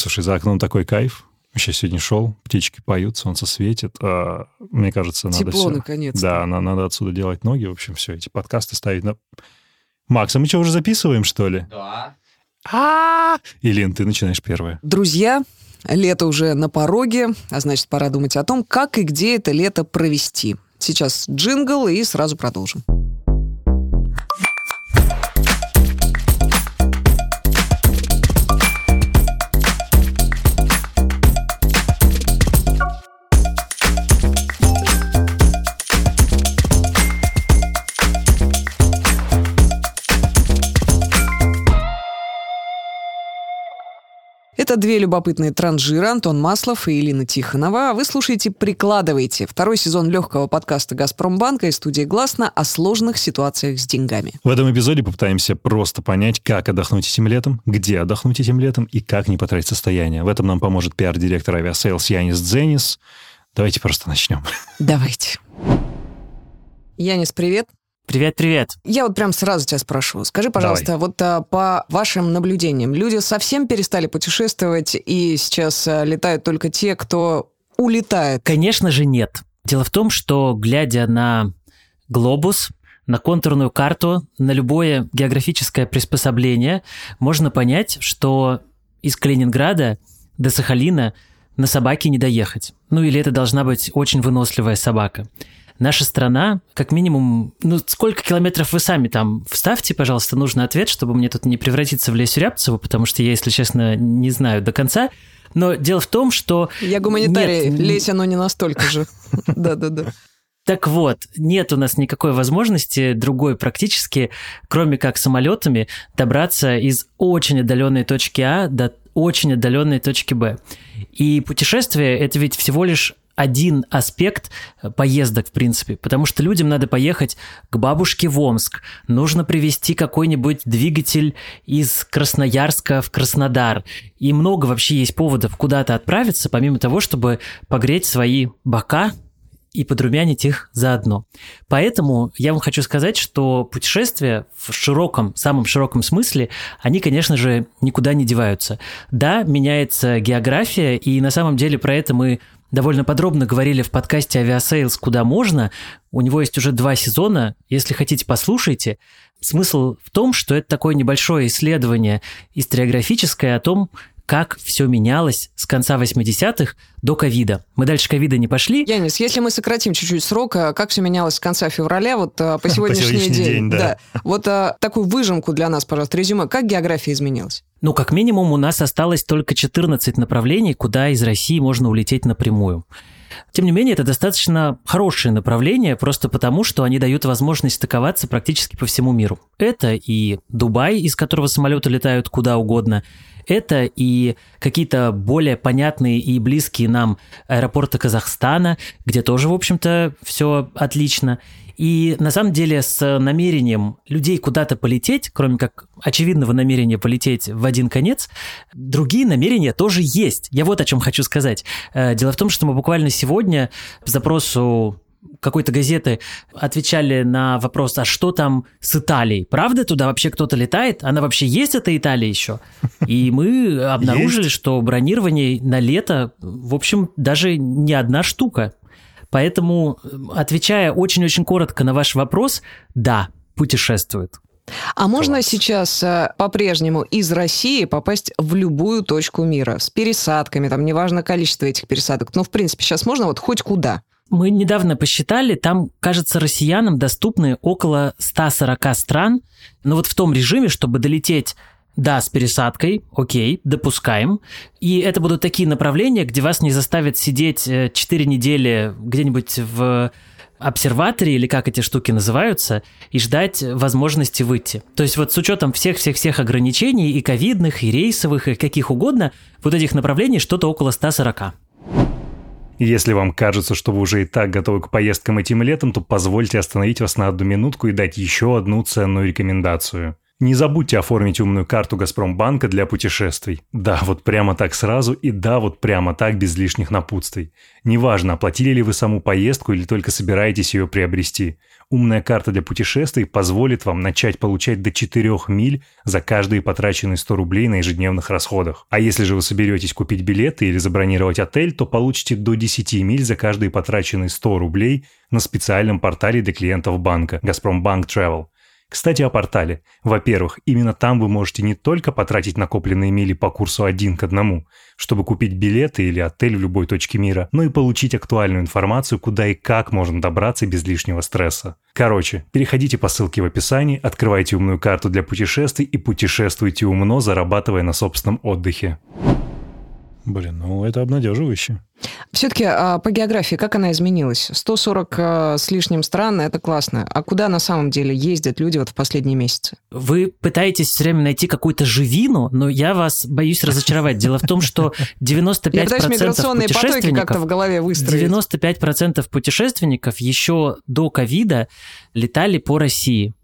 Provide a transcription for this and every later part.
Слушай, за окном такой кайф. Вообще сегодня шел, птички поют, солнце светит. А, мне кажется, надо Тепло, все... наконец-то. Да, на- надо отсюда делать ноги. В общем, все, эти подкасты ставить на... Макс, а мы что, уже записываем, что ли? Да. А Илин, ты начинаешь первая. Друзья, лето уже на пороге, а значит, пора думать о том, как и где это лето провести. Сейчас джингл и сразу продолжим. Это две любопытные транжиры Антон Маслов и Елена Тихонова. Вы слушаете «Прикладывайте» второй сезон легкого подкаста «Газпромбанка» и студии «Гласно» о сложных ситуациях с деньгами. В этом эпизоде попытаемся просто понять, как отдохнуть этим летом, где отдохнуть этим летом и как не потратить состояние. В этом нам поможет пиар-директор авиасейлс Янис Дзенис. Давайте просто начнем. Давайте. Янис, привет. Привет-привет. Я вот прям сразу тебя спрошу. Скажи, пожалуйста, вот а, по вашим наблюдениям, люди совсем перестали путешествовать и сейчас а, летают только те, кто улетает? Конечно же нет. Дело в том, что глядя на глобус, на контурную карту, на любое географическое приспособление, можно понять, что из Калининграда до Сахалина на собаке не доехать. Ну или это должна быть очень выносливая собака. Наша страна, как минимум, ну сколько километров вы сами там вставьте, пожалуйста, нужный ответ, чтобы мне тут не превратиться в Лесю Рябцеву, потому что я, если честно, не знаю до конца. Но дело в том, что... Я гуманитарий, Нет, лезь оно не настолько же. Да-да-да. Так вот, нет у нас никакой возможности другой практически, кроме как самолетами, добраться из очень отдаленной точки А до очень отдаленной точки Б. И путешествие это ведь всего лишь один аспект поездок, в принципе, потому что людям надо поехать к бабушке в Омск, нужно привезти какой-нибудь двигатель из Красноярска в Краснодар, и много вообще есть поводов куда-то отправиться, помимо того, чтобы погреть свои бока и подрумянить их заодно. Поэтому я вам хочу сказать, что путешествия в широком, самом широком смысле, они, конечно же, никуда не деваются. Да, меняется география, и на самом деле про это мы довольно подробно говорили в подкасте «Авиасейлс. Куда можно». У него есть уже два сезона. Если хотите, послушайте. Смысл в том, что это такое небольшое исследование историографическое о том, как все менялось с конца 80-х до ковида. Мы дальше ковида не пошли. Янис, если мы сократим чуть-чуть срок, а как все менялось с конца февраля вот а, по сегодняшний, сегодняшний день? день, да. Вот а, такую выжимку для нас, пожалуйста, резюме. Как география изменилась? Ну, как минимум, у нас осталось только 14 направлений, куда из России можно улететь напрямую. Тем не менее, это достаточно хорошее направление, просто потому, что они дают возможность стыковаться практически по всему миру. Это и Дубай, из которого самолеты летают куда угодно, это и какие-то более понятные и близкие нам аэропорты Казахстана, где тоже, в общем-то, все отлично. И на самом деле с намерением людей куда-то полететь, кроме как очевидного намерения полететь в один конец, другие намерения тоже есть. Я вот о чем хочу сказать. Э, Дело в том, что мы буквально сегодня по запросу какой-то газеты отвечали на вопрос, а что там с Италией? Правда туда вообще кто-то летает? Она вообще есть, эта Италия еще? И мы обнаружили, что бронирование на лето, в общем, даже не одна штука. Поэтому, отвечая очень-очень коротко на ваш вопрос, да, путешествует. А можно Класс. сейчас а, по-прежнему из России попасть в любую точку мира с пересадками, там неважно количество этих пересадок, но в принципе сейчас можно вот хоть куда. Мы недавно посчитали, там, кажется, россиянам доступны около 140 стран, но вот в том режиме, чтобы долететь да, с пересадкой, окей, допускаем. И это будут такие направления, где вас не заставят сидеть 4 недели где-нибудь в обсерваторе, или как эти штуки называются, и ждать возможности выйти. То есть вот с учетом всех-всех-всех ограничений, и ковидных, и рейсовых, и каких угодно, вот этих направлений что-то около 140. Если вам кажется, что вы уже и так готовы к поездкам этим летом, то позвольте остановить вас на одну минутку и дать еще одну ценную рекомендацию. Не забудьте оформить умную карту Газпромбанка для путешествий. Да, вот прямо так сразу и да, вот прямо так без лишних напутствий. Неважно, оплатили ли вы саму поездку или только собираетесь ее приобрести. Умная карта для путешествий позволит вам начать получать до 4 миль за каждые потраченные 100 рублей на ежедневных расходах. А если же вы соберетесь купить билеты или забронировать отель, то получите до 10 миль за каждые потраченные 100 рублей на специальном портале для клиентов банка «Газпромбанк Travel». Кстати, о портале. Во-первых, именно там вы можете не только потратить накопленные мили по курсу один к одному, чтобы купить билеты или отель в любой точке мира, но и получить актуальную информацию, куда и как можно добраться без лишнего стресса. Короче, переходите по ссылке в описании, открывайте умную карту для путешествий и путешествуйте умно, зарабатывая на собственном отдыхе. Блин, ну это обнадеживающе. Все-таки а, по географии, как она изменилась? 140 а, с лишним стран, это классно. А куда на самом деле ездят люди вот в последние месяцы? Вы пытаетесь все время найти какую-то живину, но я вас боюсь разочаровать. Дело в том, что 95% я пытаюсь миграционные потоки как-то в голове выстроить. 95% путешественников еще до ковида летали по России.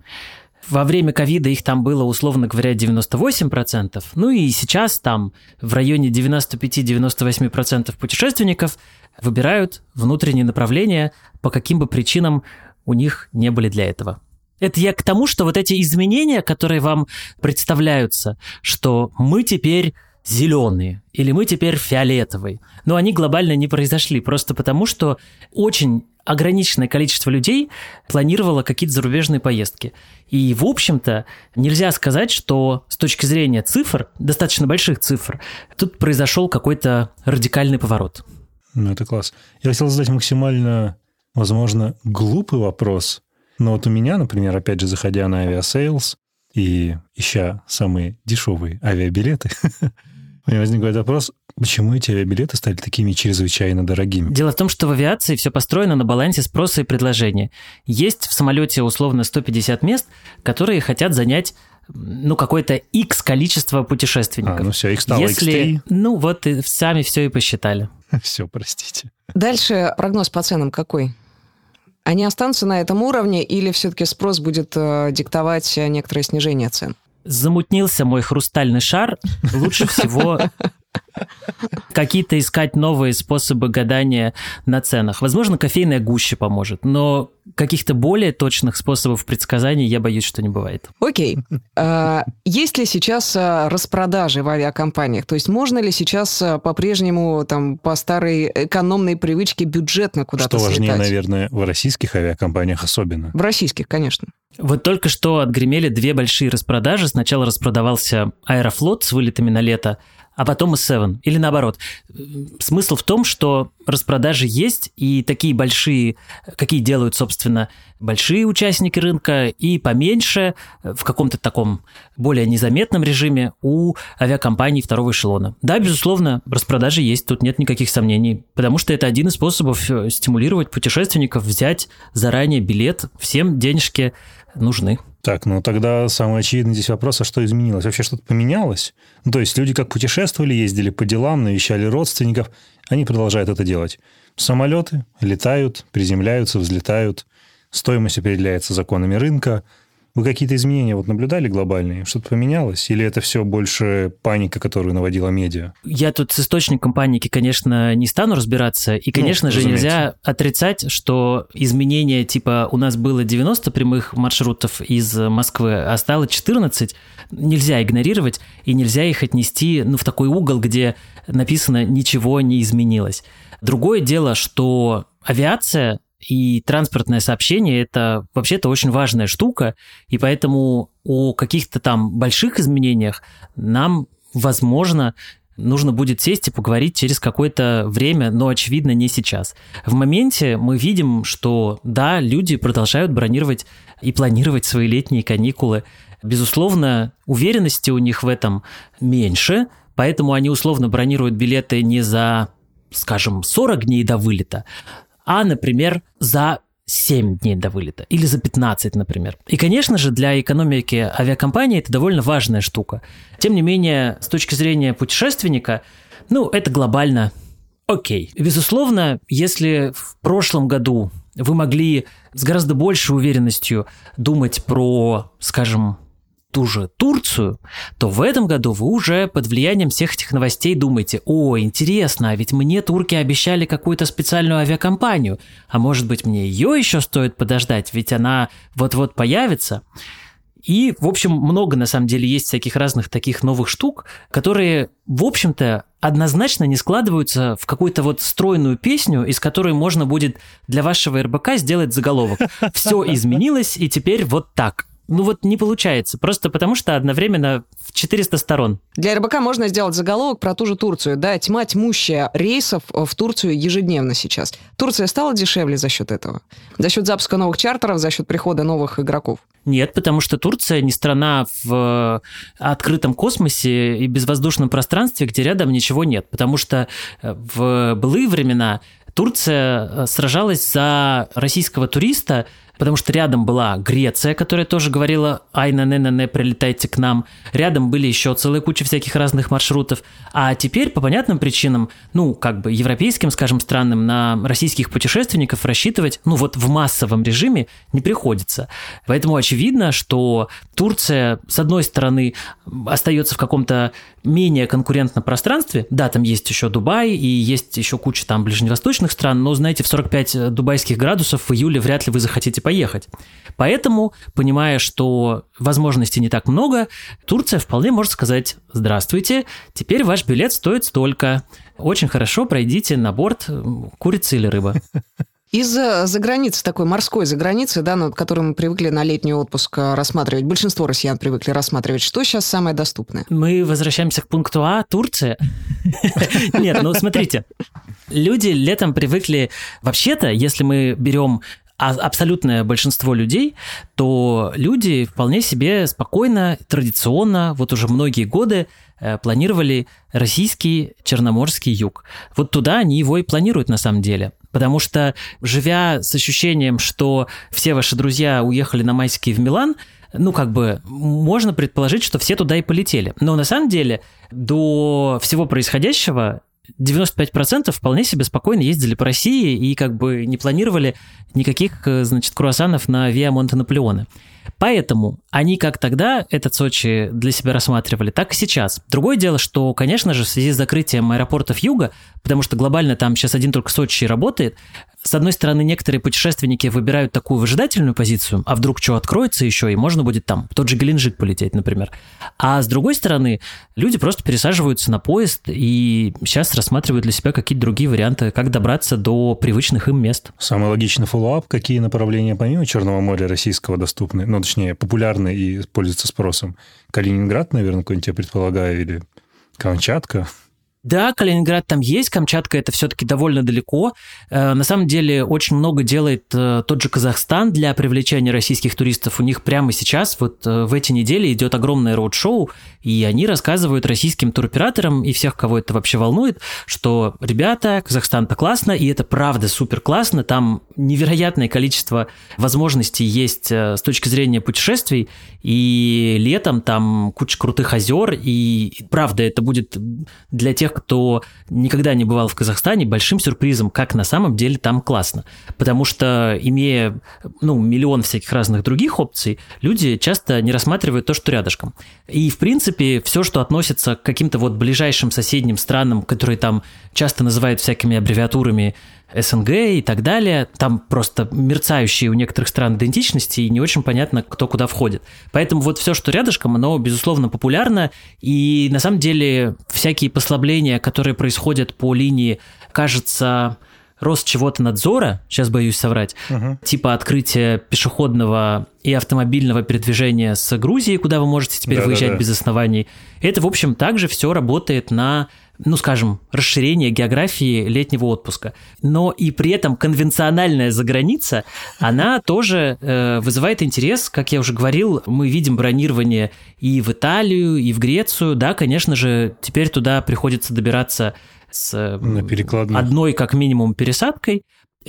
Во время ковида их там было, условно говоря, 98%. Ну и сейчас там в районе 95-98% путешественников выбирают внутренние направления, по каким бы причинам у них не были для этого. Это я к тому, что вот эти изменения, которые вам представляются, что мы теперь зеленые или мы теперь фиолетовые, но они глобально не произошли, просто потому что очень ограниченное количество людей планировало какие-то зарубежные поездки. И, в общем-то, нельзя сказать, что с точки зрения цифр, достаточно больших цифр, тут произошел какой-то радикальный поворот. Ну, это класс. Я хотел задать максимально, возможно, глупый вопрос. Но вот у меня, например, опять же, заходя на авиасейлс и ища самые дешевые авиабилеты, у меня возникает вопрос, Почему эти авиабилеты стали такими чрезвычайно дорогими? Дело в том, что в авиации все построено на балансе спроса и предложения. Есть в самолете условно 150 мест, которые хотят занять ну, какое-то X количество путешественников. А, ну все, их стало Если, X3. Ну, вот и сами все и посчитали. Все, простите. Дальше прогноз по ценам какой? Они останутся на этом уровне или все-таки спрос будет э, диктовать некоторое снижение цен? Замутнился мой хрустальный шар. Лучше всего какие-то искать новые способы гадания на ценах. Возможно, кофейная гуща поможет, но каких-то более точных способов предсказаний я боюсь, что не бывает. Окей. А, есть ли сейчас а, распродажи в авиакомпаниях? То есть можно ли сейчас а, по-прежнему там по старой экономной привычке бюджетно куда-то Что важнее, слетать? наверное, в российских авиакомпаниях особенно. В российских, конечно. Вот только что отгремели две большие распродажи. Сначала распродавался Аэрофлот с вылетами на лето, а потом и Seven. Или наоборот. Смысл в том, что распродажи есть, и такие большие, какие делают, собственно, большие участники рынка, и поменьше, в каком-то таком более незаметном режиме у авиакомпаний второго эшелона. Да, безусловно, распродажи есть, тут нет никаких сомнений, потому что это один из способов э, стимулировать путешественников взять заранее билет, всем денежки нужны. Так, ну тогда самый очевидный здесь вопрос, а что изменилось? Вообще что-то поменялось? Ну, то есть люди как путешествовали, ездили по делам, навещали родственников, они продолжают это делать. Самолеты летают, приземляются, взлетают, стоимость определяется законами рынка – вы какие-то изменения вот наблюдали глобальные? Что-то поменялось? Или это все больше паника, которую наводила медиа? Я тут с источником паники, конечно, не стану разбираться. И, ну, конечно ну, же, разумеется. нельзя отрицать, что изменения типа у нас было 90 прямых маршрутов из Москвы, а стало 14. Нельзя игнорировать, и нельзя их отнести ну, в такой угол, где написано «ничего не изменилось». Другое дело, что авиация и транспортное сообщение это вообще-то очень важная штука, и поэтому о каких-то там больших изменениях нам, возможно, нужно будет сесть и поговорить через какое-то время, но, очевидно, не сейчас. В моменте мы видим, что, да, люди продолжают бронировать и планировать свои летние каникулы. Безусловно, уверенности у них в этом меньше, поэтому они условно бронируют билеты не за скажем, 40 дней до вылета, а, например, за 7 дней до вылета или за 15, например. И, конечно же, для экономики авиакомпании это довольно важная штука. Тем не менее, с точки зрения путешественника, ну, это глобально окей. Безусловно, если в прошлом году вы могли с гораздо большей уверенностью думать про, скажем, ту же Турцию, то в этом году вы уже под влиянием всех этих новостей думаете, о, интересно, а ведь мне турки обещали какую-то специальную авиакомпанию, а может быть мне ее еще стоит подождать, ведь она вот-вот появится. И, в общем, много на самом деле есть всяких разных таких новых штук, которые, в общем-то, однозначно не складываются в какую-то вот стройную песню, из которой можно будет для вашего РБК сделать заголовок. Все изменилось, и теперь вот так. Ну вот не получается, просто потому что одновременно в 400 сторон. Для РБК можно сделать заголовок про ту же Турцию. Да, тьма тьмущая рейсов в Турцию ежедневно сейчас. Турция стала дешевле за счет этого? За счет запуска новых чартеров, за счет прихода новых игроков? Нет, потому что Турция не страна в э, открытом космосе и безвоздушном пространстве, где рядом ничего нет. Потому что э, в былые времена Турция э, сражалась за российского туриста потому что рядом была Греция, которая тоже говорила «Ай, на не, на не, прилетайте к нам». Рядом были еще целая куча всяких разных маршрутов. А теперь, по понятным причинам, ну, как бы европейским, скажем, странам, на российских путешественников рассчитывать, ну, вот в массовом режиме не приходится. Поэтому очевидно, что Турция, с одной стороны, остается в каком-то менее конкурентном пространстве. Да, там есть еще Дубай и есть еще куча там ближневосточных стран, но, знаете, в 45 дубайских градусов в июле вряд ли вы захотите поехать. Поэтому, понимая, что возможностей не так много, Турция вполне может сказать «Здравствуйте, теперь ваш билет стоит столько. Очень хорошо пройдите на борт курицы или рыба». Из за границы, такой морской за границы, да, над которой мы привыкли на летний отпуск э, рассматривать, большинство россиян привыкли рассматривать, что сейчас самое доступное? Мы возвращаемся к пункту А, Турция. Нет, ну смотрите, люди летом привыкли, вообще-то, если мы берем а абсолютное большинство людей, то люди вполне себе спокойно, традиционно, вот уже многие годы э, планировали российский Черноморский юг. Вот туда они его и планируют на самом деле. Потому что, живя с ощущением, что все ваши друзья уехали на майские в Милан, ну, как бы, можно предположить, что все туда и полетели. Но на самом деле до всего происходящего 95% вполне себе спокойно ездили по России и как бы не планировали никаких, э, значит, круассанов на Виа Монте Наполеоне. Поэтому они как тогда этот Сочи для себя рассматривали, так и сейчас. Другое дело, что, конечно же, в связи с закрытием аэропортов Юга, потому что глобально там сейчас один только Сочи работает, с одной стороны, некоторые путешественники выбирают такую выжидательную позицию, а вдруг что откроется еще, и можно будет там, тот же Геленджик полететь, например. А с другой стороны, люди просто пересаживаются на поезд и сейчас рассматривают для себя какие-то другие варианты, как добраться до привычных им мест. Самый логичный follow-up, какие направления помимо Черного моря российского доступны, ну, точнее, популярны и пользуются спросом? Калининград, наверное, какой-нибудь, я предполагаю, или Камчатка? Да, Калининград там есть, Камчатка это все-таки довольно далеко. Э, на самом деле очень много делает э, тот же Казахстан для привлечения российских туристов. У них прямо сейчас, вот э, в эти недели идет огромное роуд-шоу, и они рассказывают российским туроператорам и всех, кого это вообще волнует, что, ребята, Казахстан-то классно, и это правда супер классно, там невероятное количество возможностей есть с точки зрения путешествий, и летом там куча крутых озер, и правда это будет для тех, кто никогда не бывал в Казахстане, большим сюрпризом, как на самом деле там классно. Потому что, имея ну, миллион всяких разных других опций, люди часто не рассматривают то, что рядышком. И, в принципе, все, что относится к каким-то вот ближайшим соседним странам, которые там часто называют всякими аббревиатурами СНГ и так далее. Там просто мерцающие у некоторых стран идентичности, и не очень понятно, кто куда входит. Поэтому вот все, что рядышком, оно, безусловно, популярно. И на самом деле всякие послабления, которые происходят по линии, кажется, рост чего-то надзора, сейчас боюсь соврать, угу. типа открытия пешеходного и автомобильного передвижения с Грузии, куда вы можете теперь да, выезжать да, да. без оснований. Это, в общем, также все работает на ну, скажем, расширение географии летнего отпуска. Но и при этом конвенциональная заграница, она тоже э, вызывает интерес. Как я уже говорил, мы видим бронирование и в Италию, и в Грецию. Да, конечно же, теперь туда приходится добираться с одной, как минимум, пересадкой.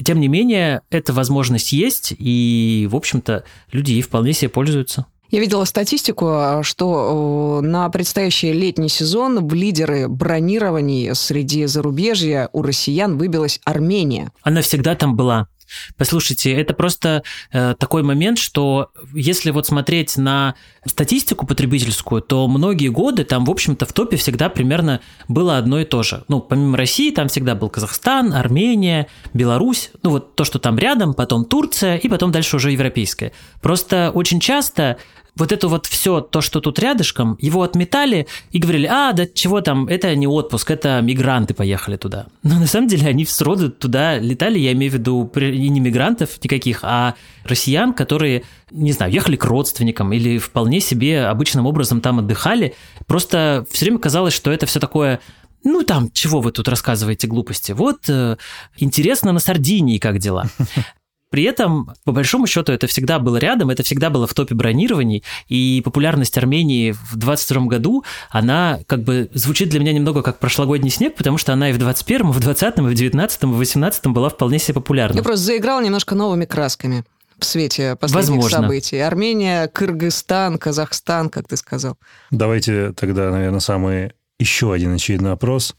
Тем не менее, эта возможность есть, и, в общем-то, люди ей вполне себе пользуются. Я видела статистику, что на предстоящий летний сезон в лидеры бронирований среди зарубежья у россиян выбилась Армения. Она всегда там была. Послушайте, это просто э, такой момент, что если вот смотреть на статистику потребительскую, то многие годы там, в общем-то, в топе всегда примерно было одно и то же. Ну, помимо России, там всегда был Казахстан, Армения, Беларусь, ну вот то, что там рядом, потом Турция и потом дальше уже европейское. Просто очень часто вот это вот все, то, что тут рядышком, его отметали и говорили, а, да чего там, это не отпуск, это мигранты поехали туда. Но на самом деле они сроду туда летали, я имею в виду и не мигрантов никаких, а россиян, которые, не знаю, ехали к родственникам или вполне себе обычным образом там отдыхали. Просто все время казалось, что это все такое ну там, чего вы тут рассказываете глупости? Вот э, интересно на Сардинии как дела. При этом, по большому счету, это всегда было рядом, это всегда было в топе бронирований, и популярность Армении в 22 году, она как бы звучит для меня немного как прошлогодний снег, потому что она и в 21-м, и в 20-м, и в 19-м, и в 18-м была вполне себе популярна. Я просто заиграл немножко новыми красками в свете последних Возможно. событий. Армения, Кыргызстан, Казахстан, как ты сказал. Давайте тогда, наверное, самый еще один очевидный вопрос.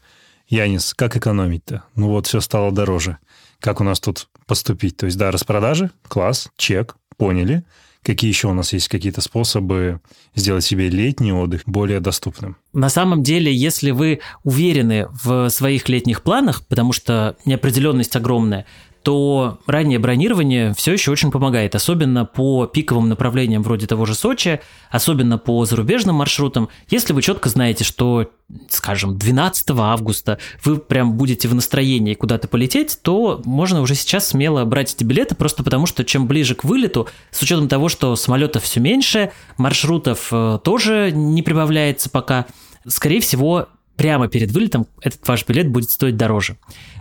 Янис, как экономить-то? Ну вот все стало дороже как у нас тут поступить. То есть, да, распродажи, класс, чек, поняли. Какие еще у нас есть какие-то способы сделать себе летний отдых более доступным? На самом деле, если вы уверены в своих летних планах, потому что неопределенность огромная, то раннее бронирование все еще очень помогает, особенно по пиковым направлениям вроде того же Сочи, особенно по зарубежным маршрутам. Если вы четко знаете, что, скажем, 12 августа вы прям будете в настроении куда-то полететь, то можно уже сейчас смело брать эти билеты, просто потому что чем ближе к вылету, с учетом того, что самолетов все меньше, маршрутов э, тоже не прибавляется пока, скорее всего, прямо перед вылетом этот ваш билет будет стоить дороже.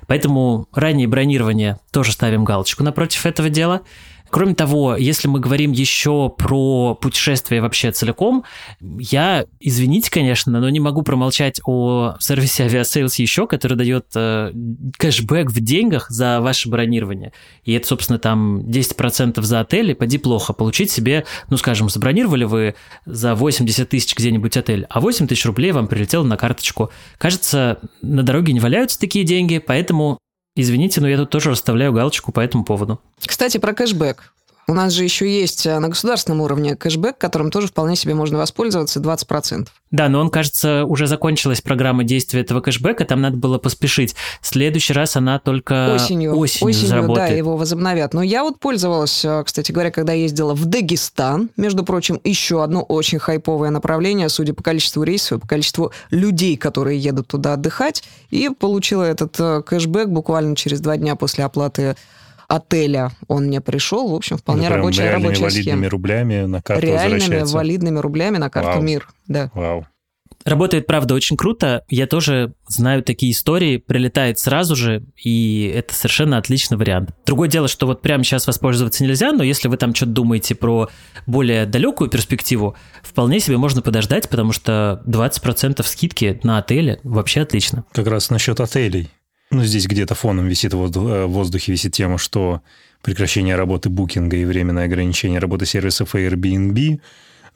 Поэтому раннее бронирование тоже ставим галочку напротив этого дела. Кроме того, если мы говорим еще про путешествие вообще целиком, я, извините, конечно, но не могу промолчать о сервисе Aviasales еще, который дает э, кэшбэк в деньгах за ваше бронирование. И это, собственно, там 10% за отель, и поди плохо. Получить себе, ну, скажем, забронировали вы за 80 тысяч где-нибудь отель, а 8 тысяч рублей вам прилетело на карточку. Кажется, на дороге не валяются такие деньги, поэтому Извините, но я тут тоже расставляю галочку по этому поводу. Кстати, про кэшбэк. У нас же еще есть э, на государственном уровне кэшбэк, которым тоже вполне себе можно воспользоваться, 20%. Да, но он, кажется, уже закончилась программа действия этого кэшбэка, там надо было поспешить. В следующий раз она только осенью, осенью, осенью заработает. да, его возобновят. Но я вот пользовалась, э, кстати говоря, когда ездила в Дагестан, между прочим, еще одно очень хайповое направление, судя по количеству рейсов и по количеству людей, которые едут туда отдыхать, и получила этот э, кэшбэк буквально через два дня после оплаты отеля он мне пришел. В общем, вполне Это рабочая, рабочая валидными схема. рублями на карту Реальными валидными рублями на карту Вау. МИР. Да. Вау. Работает, правда, очень круто. Я тоже знаю такие истории. Прилетает сразу же, и это совершенно отличный вариант. Другое дело, что вот прямо сейчас воспользоваться нельзя, но если вы там что-то думаете про более далекую перспективу, вполне себе можно подождать, потому что 20% скидки на отеле вообще отлично. Как раз насчет отелей. Ну, здесь где-то фоном висит э, в воздухе висит тема, что прекращение работы букинга и временное ограничение работы сервисов Airbnb,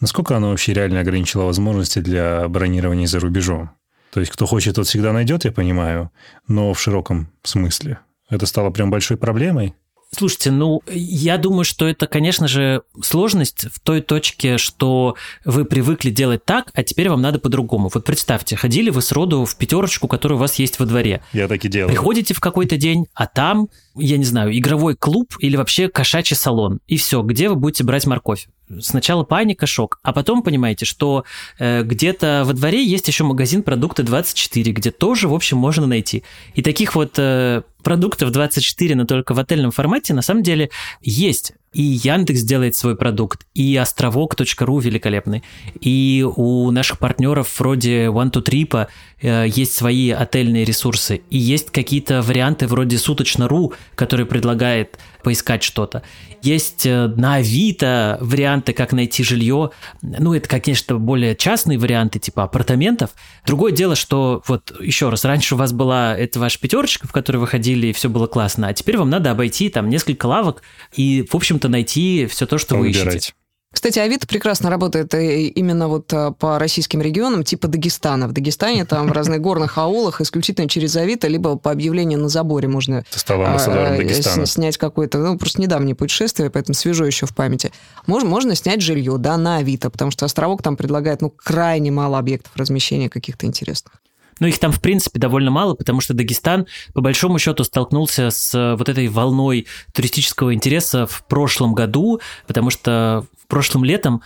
насколько оно вообще реально ограничило возможности для бронирования за рубежом? То есть, кто хочет, тот всегда найдет, я понимаю, но в широком смысле. Это стало прям большой проблемой? Слушайте, ну, я думаю, что это, конечно же, сложность в той точке, что вы привыкли делать так, а теперь вам надо по-другому. Вот представьте, ходили вы сроду в пятерочку, которая у вас есть во дворе. Я так и делаю. Приходите в какой-то день, а там, я не знаю, игровой клуб или вообще кошачий салон. И все, где вы будете брать морковь? Сначала паника, шок, а потом понимаете, что э, где-то во дворе есть еще магазин продукты 24, где тоже, в общем, можно найти. И таких вот э, продуктов 24, но только в отельном формате, на самом деле есть. И Яндекс делает свой продукт, и островок.ру великолепный, и у наших партнеров вроде One to Trip э, есть свои отельные ресурсы, и есть какие-то варианты вроде суточно.ру, который предлагает поискать что-то. Есть э, на Авито варианты, как найти жилье. Ну, это, конечно, более частные варианты, типа апартаментов. Другое дело, что вот еще раз, раньше у вас была эта ваша пятерочка, в которой вы ходили, и все было классно, а теперь вам надо обойти там несколько лавок и, в общем-то, найти все то, что вы Выбирать. ищете. Кстати, Авито прекрасно работает э, именно вот э, по российским регионам, типа Дагестана. В Дагестане там в разных горных аулах исключительно через Авито, либо по объявлению на заборе можно а, снять какое-то, ну, просто недавнее путешествие, поэтому свежо еще в памяти. Можно, можно снять жилье, да, на Авито, потому что островок там предлагает, ну, крайне мало объектов размещения каких-то интересных. Ну, их там, в принципе, довольно мало, потому что Дагестан, по большому счету, столкнулся с э, вот этой волной туристического интереса в прошлом году, потому что прошлым летом,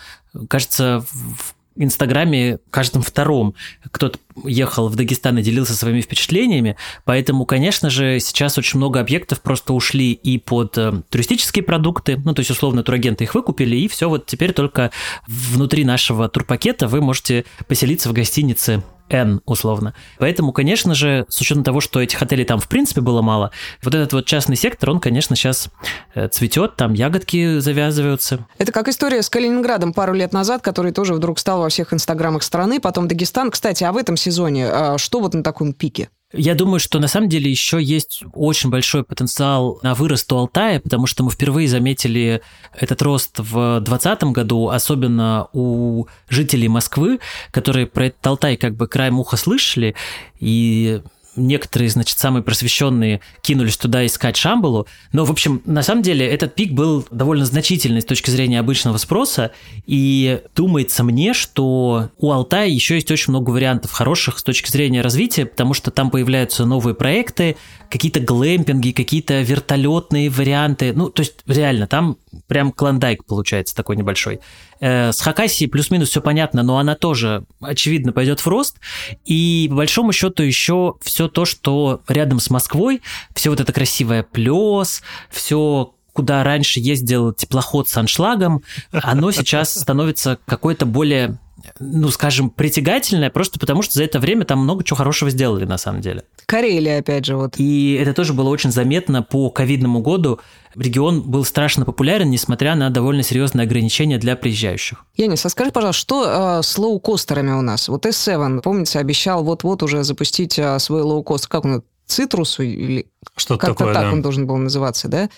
кажется, в Инстаграме каждом втором кто-то ехал в Дагестан и делился своими впечатлениями, поэтому, конечно же, сейчас очень много объектов просто ушли и под э, туристические продукты, ну, то есть, условно, турагенты их выкупили, и все, вот теперь только внутри нашего турпакета вы можете поселиться в гостинице N, условно. Поэтому, конечно же, с учетом того, что этих отелей там в принципе было мало, вот этот вот частный сектор, он, конечно, сейчас э, цветет, там ягодки завязываются. Это как история с Калининградом пару лет назад, который тоже вдруг стал во всех инстаграмах страны, потом Дагестан. Кстати, а в этом сезоне а что вот на таком пике? Я думаю, что на самом деле еще есть очень большой потенциал на вырост у Алтая, потому что мы впервые заметили этот рост в 2020 году, особенно у жителей Москвы, которые про этот Алтай как бы краем уха слышали, и некоторые, значит, самые просвещенные кинулись туда искать Шамбалу. Но, в общем, на самом деле этот пик был довольно значительный с точки зрения обычного спроса. И думается мне, что у Алтая еще есть очень много вариантов хороших с точки зрения развития, потому что там появляются новые проекты, какие-то глэмпинги, какие-то вертолетные варианты. Ну, то есть реально, там прям клондайк получается такой небольшой. Э, с Хакасией плюс-минус все понятно, но она тоже, очевидно, пойдет в рост. И по большому счету еще все то, что рядом с Москвой, все вот это красивое плес, все куда раньше ездил теплоход с аншлагом, оно сейчас становится какое-то более ну, скажем, притягательное, просто потому что за это время там много чего хорошего сделали, на самом деле. Карелия, опять же, вот. И это тоже было очень заметно по ковидному году. Регион был страшно популярен, несмотря на довольно серьезные ограничения для приезжающих. Янис, а скажи, пожалуйста, что э, с лоукостерами у нас? Вот S7, помните, обещал вот-вот уже запустить э, свой лоукостер. Как он? Цитрусу или что-то как-то такое, так да. он должен был называться, да?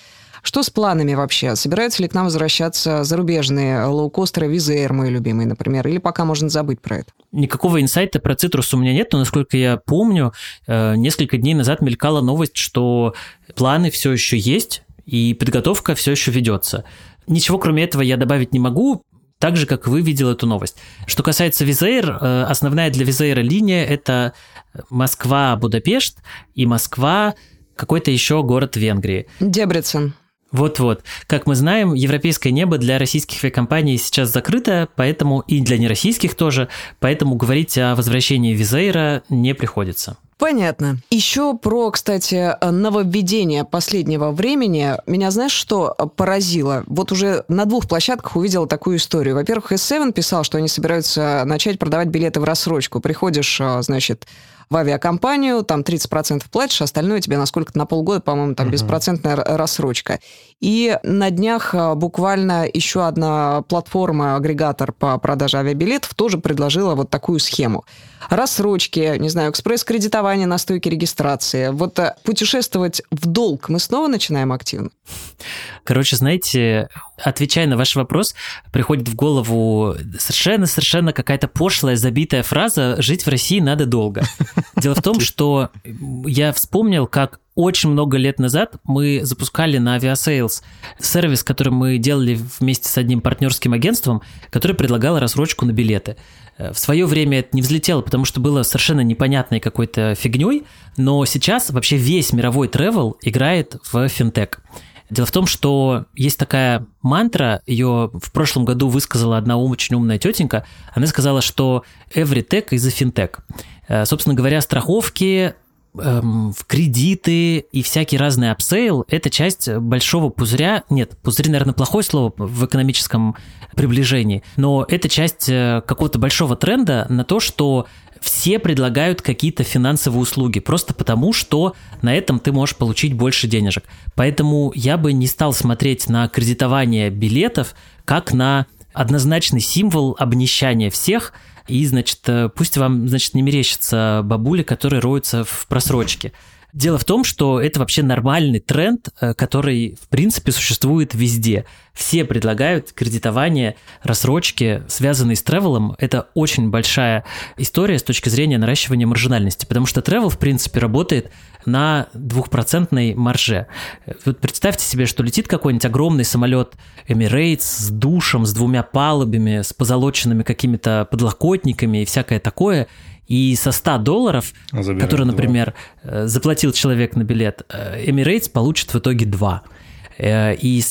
Что с планами вообще? Собираются ли к нам возвращаться зарубежные лоукостеры Визер, мой любимый, например, или пока можно забыть про это? Никакого инсайта про цитрус у меня нет, но, насколько я помню, э, несколько дней назад мелькала новость, что планы все еще есть, и подготовка все еще ведется. Ничего кроме этого я добавить не могу, так же, как вы видел эту новость. Что касается Визейр, э, основная для Визейра линия – это Москва-Будапешт и Москва какой-то еще город Венгрии. Дебрецен. Вот-вот. Как мы знаем, европейское небо для российских авиакомпаний сейчас закрыто, поэтому и для нероссийских тоже, поэтому говорить о возвращении Визейра не приходится. Понятно. Еще про, кстати, нововведение последнего времени. Меня, знаешь, что поразило? Вот уже на двух площадках увидела такую историю. Во-первых, S7 писал, что они собираются начать продавать билеты в рассрочку. Приходишь, а, значит, в авиакомпанию, там 30% платишь, остальное тебе на сколько-то, на полгода, по-моему, там беспроцентная рассрочка. И на днях а, буквально еще одна платформа, агрегатор по продаже авиабилетов тоже предложила вот такую схему. Рассрочки, не знаю, экспресс-кредитование на стойке регистрации. Вот э, путешествовать в долг мы снова начинаем активно? Короче, знаете, отвечая на ваш вопрос, приходит в голову совершенно-совершенно какая-то пошлая, забитая фраза «жить в России надо долго». Дело в том, что я вспомнил, как очень много лет назад мы запускали на Aviasales сервис, который мы делали вместе с одним партнерским агентством, который предлагал рассрочку на билеты. В свое время это не взлетело, потому что было совершенно непонятной какой-то фигней, но сейчас вообще весь мировой travel играет в финтех. Дело в том, что есть такая мантра, ее в прошлом году высказала одна очень умная тетенька. Она сказала, что every tech is a fintech. Э, собственно говоря, страховки, эм, в кредиты и всякий разный upsell – это часть большого пузыря. Нет, пузырь, наверное, плохое слово в экономическом приближении, но это часть э, какого-то большого тренда на то, что все предлагают какие-то финансовые услуги, просто потому что на этом ты можешь получить больше денежек. Поэтому я бы не стал смотреть на кредитование билетов как на однозначный символ обнищания всех, и, значит, э, пусть вам, значит, не мерещится бабули, которые роются в просрочке. Дело в том, что это вообще нормальный тренд, э, который, в принципе, существует везде. Все предлагают кредитование, рассрочки, связанные с тревелом. Это очень большая история с точки зрения наращивания маржинальности, потому что тревел, в принципе, работает на двухпроцентной марже. Вот представьте себе, что летит какой-нибудь огромный самолет Emirates с душем, с двумя палубами, с позолоченными какими-то подлокотниками и всякое такое – и со 100 долларов, Забирает которые, например, 2. Э, заплатил человек на билет, э, Emirates получит в итоге 2. Э, и,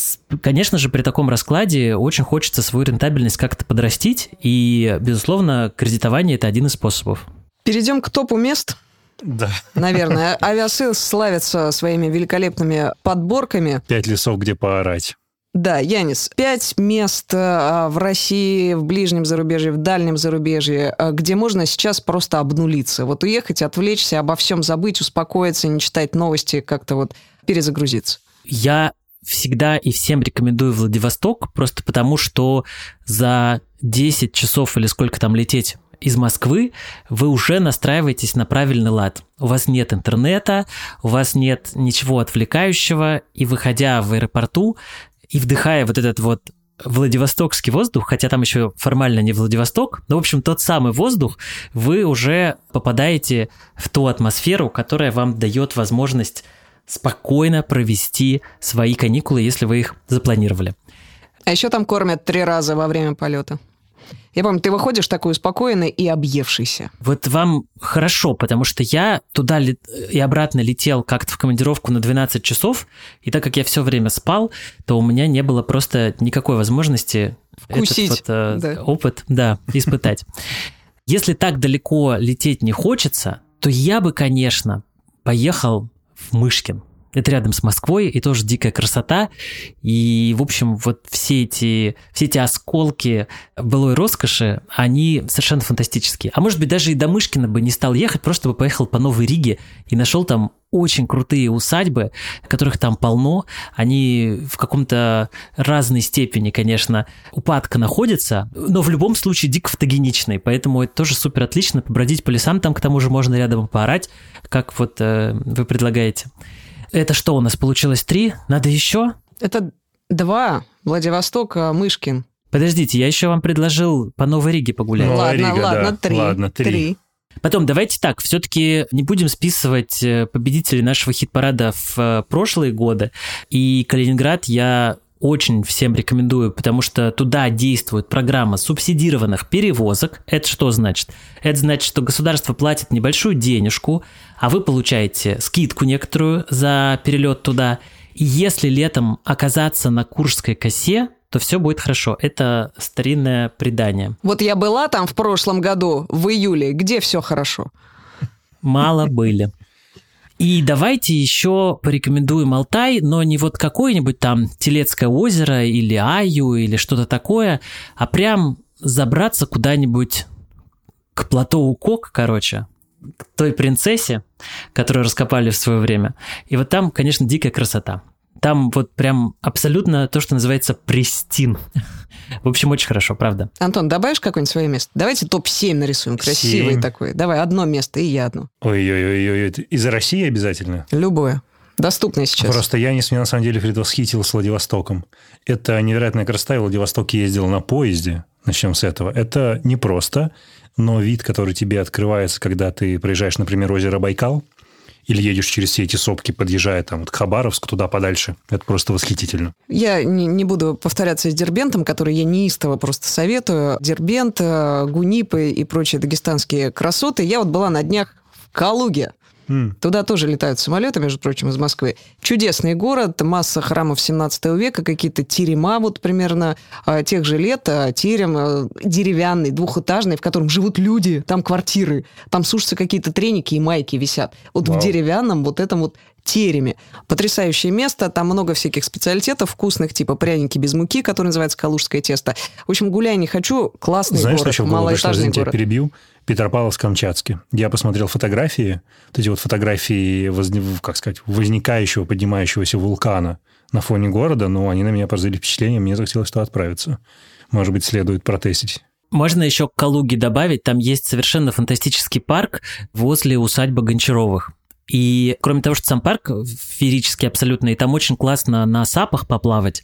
конечно же, при таком раскладе очень хочется свою рентабельность как-то подрастить, и, безусловно, кредитование – это один из способов. Перейдем к топу мест. Да. Наверное. Авиасейлс славится своими великолепными подборками. Пять лесов, где поорать. Да, Янис, пять мест а, в России, в ближнем зарубежье, в дальнем зарубежье, а, где можно сейчас просто обнулиться. Вот уехать, отвлечься, обо всем забыть, успокоиться, не читать новости, как-то вот перезагрузиться. Я всегда и всем рекомендую Владивосток, просто потому что за 10 часов или сколько там лететь из Москвы, вы уже настраиваетесь на правильный лад. У вас нет интернета, у вас нет ничего отвлекающего, и выходя в аэропорту, и вдыхая вот этот вот Владивостокский воздух, хотя там еще формально не Владивосток, но, в общем, тот самый воздух, вы уже попадаете в ту атмосферу, которая вам дает возможность спокойно провести свои каникулы, если вы их запланировали. А еще там кормят три раза во время полета. Я помню, ты выходишь такой успокоенный и объевшийся. Вот вам хорошо, потому что я туда и обратно летел как-то в командировку на 12 часов, и так как я все время спал, то у меня не было просто никакой возможности Вкусить, этот вот, э, да. опыт да, испытать. Если так далеко лететь не хочется, то я бы, конечно, поехал в Мышкин. Это рядом с Москвой, и тоже дикая красота. И, в общем, вот все эти, все эти осколки былой роскоши, они совершенно фантастические. А может быть, даже и до Мышкина бы не стал ехать, просто бы поехал по Новой Риге и нашел там очень крутые усадьбы, которых там полно. Они в каком-то разной степени, конечно, упадка находятся, но в любом случае дико фотогеничные. Поэтому это тоже супер отлично. Побродить по лесам там к тому же можно рядом поорать, как вот э, вы предлагаете. Это что у нас получилось три? Надо еще? Это два. Владивосток, а Мышкин. Подождите, я еще вам предложил по Новой Риге погулять. Новая ладно, Рига, ладно, да. три. Ладно, три. три. Потом давайте так, все-таки не будем списывать э, победителей нашего хит-парада в э, прошлые годы. И Калининград я очень всем рекомендую, потому что туда действует программа субсидированных перевозок. Это что значит? Это значит, что государство платит небольшую денежку, а вы получаете скидку некоторую за перелет туда. И если летом оказаться на Куршской косе, то все будет хорошо. Это старинное предание. Вот я была там в прошлом году, в июле, где все хорошо? Мало были. И давайте еще порекомендуем Алтай, но не вот какое-нибудь там Телецкое озеро или Аю или что-то такое, а прям забраться куда-нибудь к плато Укок, короче, к той принцессе, которую раскопали в свое время. И вот там, конечно, дикая красота. Там вот прям абсолютно то, что называется престин. В общем, очень хорошо, правда. Антон, добавишь какое-нибудь свое место? Давайте топ-7 нарисуем, красивый 7. такой. Давай, одно место, и я одно. Ой-ой-ой, из России обязательно? Любое. Доступное сейчас. Просто я не меня на самом деле предвосхитил с Владивостоком. Это невероятная красота, и Владивосток ездил на поезде. Начнем с этого. Это непросто, но вид, который тебе открывается, когда ты проезжаешь, например, озеро Байкал – или едешь через все эти сопки, подъезжая там вот к Хабаровску, туда подальше. Это просто восхитительно. Я не, не буду повторяться с Дербентом, который я неистово просто советую. Дербент, э, Гунипы и прочие дагестанские красоты. Я вот была на днях в Калуге. Mm. Туда тоже летают самолеты, между прочим, из Москвы. Чудесный город, масса храмов 17 века, какие-то терема вот примерно а, тех же лет, а, терем а, деревянный, двухэтажный, в котором живут люди, там квартиры, там сушатся какие-то треники и майки висят. Вот wow. в деревянном вот этом вот тереме. Потрясающее место, там много всяких специалитетов вкусных, типа пряники без муки, который называется калужское тесто. В общем, гуляй не хочу, классный Знаешь, город, малоэтажный город. перебью? Петропавловск-Камчатский. Я посмотрел фотографии, вот эти вот фотографии, как сказать, возникающего, поднимающегося вулкана на фоне города, но они на меня произвели впечатление, мне захотелось туда отправиться. Может быть, следует протестить. Можно еще к Калуге добавить, там есть совершенно фантастический парк возле усадьбы Гончаровых. И кроме того, что сам парк феерический абсолютно, и там очень классно на сапах поплавать,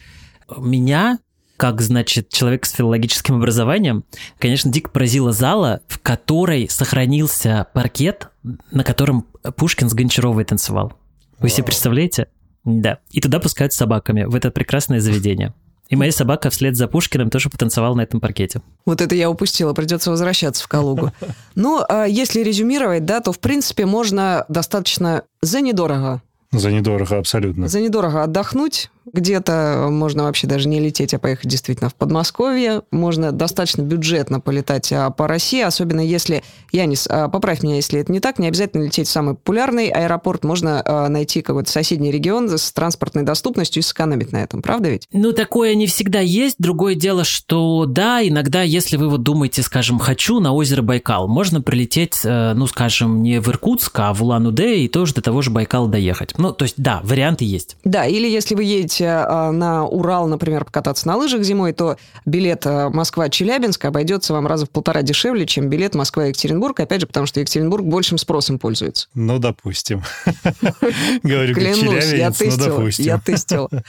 меня как, значит, человек с филологическим образованием, конечно, дико поразила зала, в которой сохранился паркет, на котором Пушкин с Гончаровой танцевал. Вы себе представляете? Да. И туда пускают с собаками, в это прекрасное заведение. И моя собака вслед за Пушкиным тоже потанцевала на этом паркете. Вот это я упустила, придется возвращаться в Калугу. Ну, а если резюмировать, да, то, в принципе, можно достаточно за недорого за недорого абсолютно. За недорого отдохнуть. Где-то можно вообще даже не лететь, а поехать действительно в Подмосковье. Можно достаточно бюджетно полетать а, по России, особенно если, Янис, а, поправь меня, если это не так, не обязательно лететь в самый популярный аэропорт. Можно а, найти какой-то соседний регион с транспортной доступностью и сэкономить на этом, правда ведь? Ну, такое не всегда есть. Другое дело, что да, иногда, если вы вот думаете, скажем, хочу на озеро Байкал, можно прилететь, э, ну, скажем, не в Иркутск, а в Улан-Удэ и тоже до того же Байкала доехать. Ну, то есть, да, варианты есть. Да, или если вы едете а, на Урал, например, покататься на лыжах зимой, то билет а, Москва-Челябинск обойдется вам раза в полтора дешевле, чем билет Москва-Екатеринбург, опять же, потому что Екатеринбург большим спросом пользуется. Ну, допустим. Говорю, Клянусь, я ну, тестила, я тестила.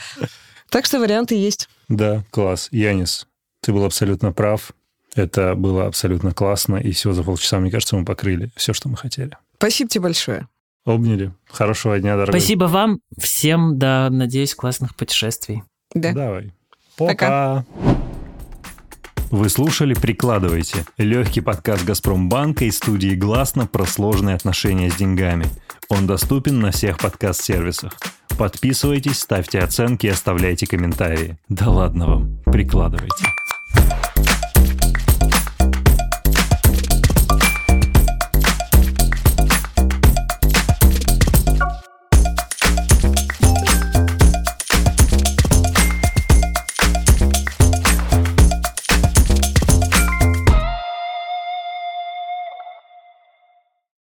Так что варианты есть. Да, класс. Янис, ты был абсолютно прав. Это было абсолютно классно, и всего за полчаса, мне кажется, мы покрыли все, что мы хотели. Спасибо тебе большое. Обняли. Хорошего дня, дорогой. Спасибо вам. Всем, да, надеюсь, классных путешествий. Да. Давай. Пока. Пока. Вы слушали «Прикладывайте» – легкий подкаст «Газпромбанка» и студии «Гласно» про сложные отношения с деньгами. Он доступен на всех подкаст-сервисах. Подписывайтесь, ставьте оценки и оставляйте комментарии. Да ладно вам, прикладывайте.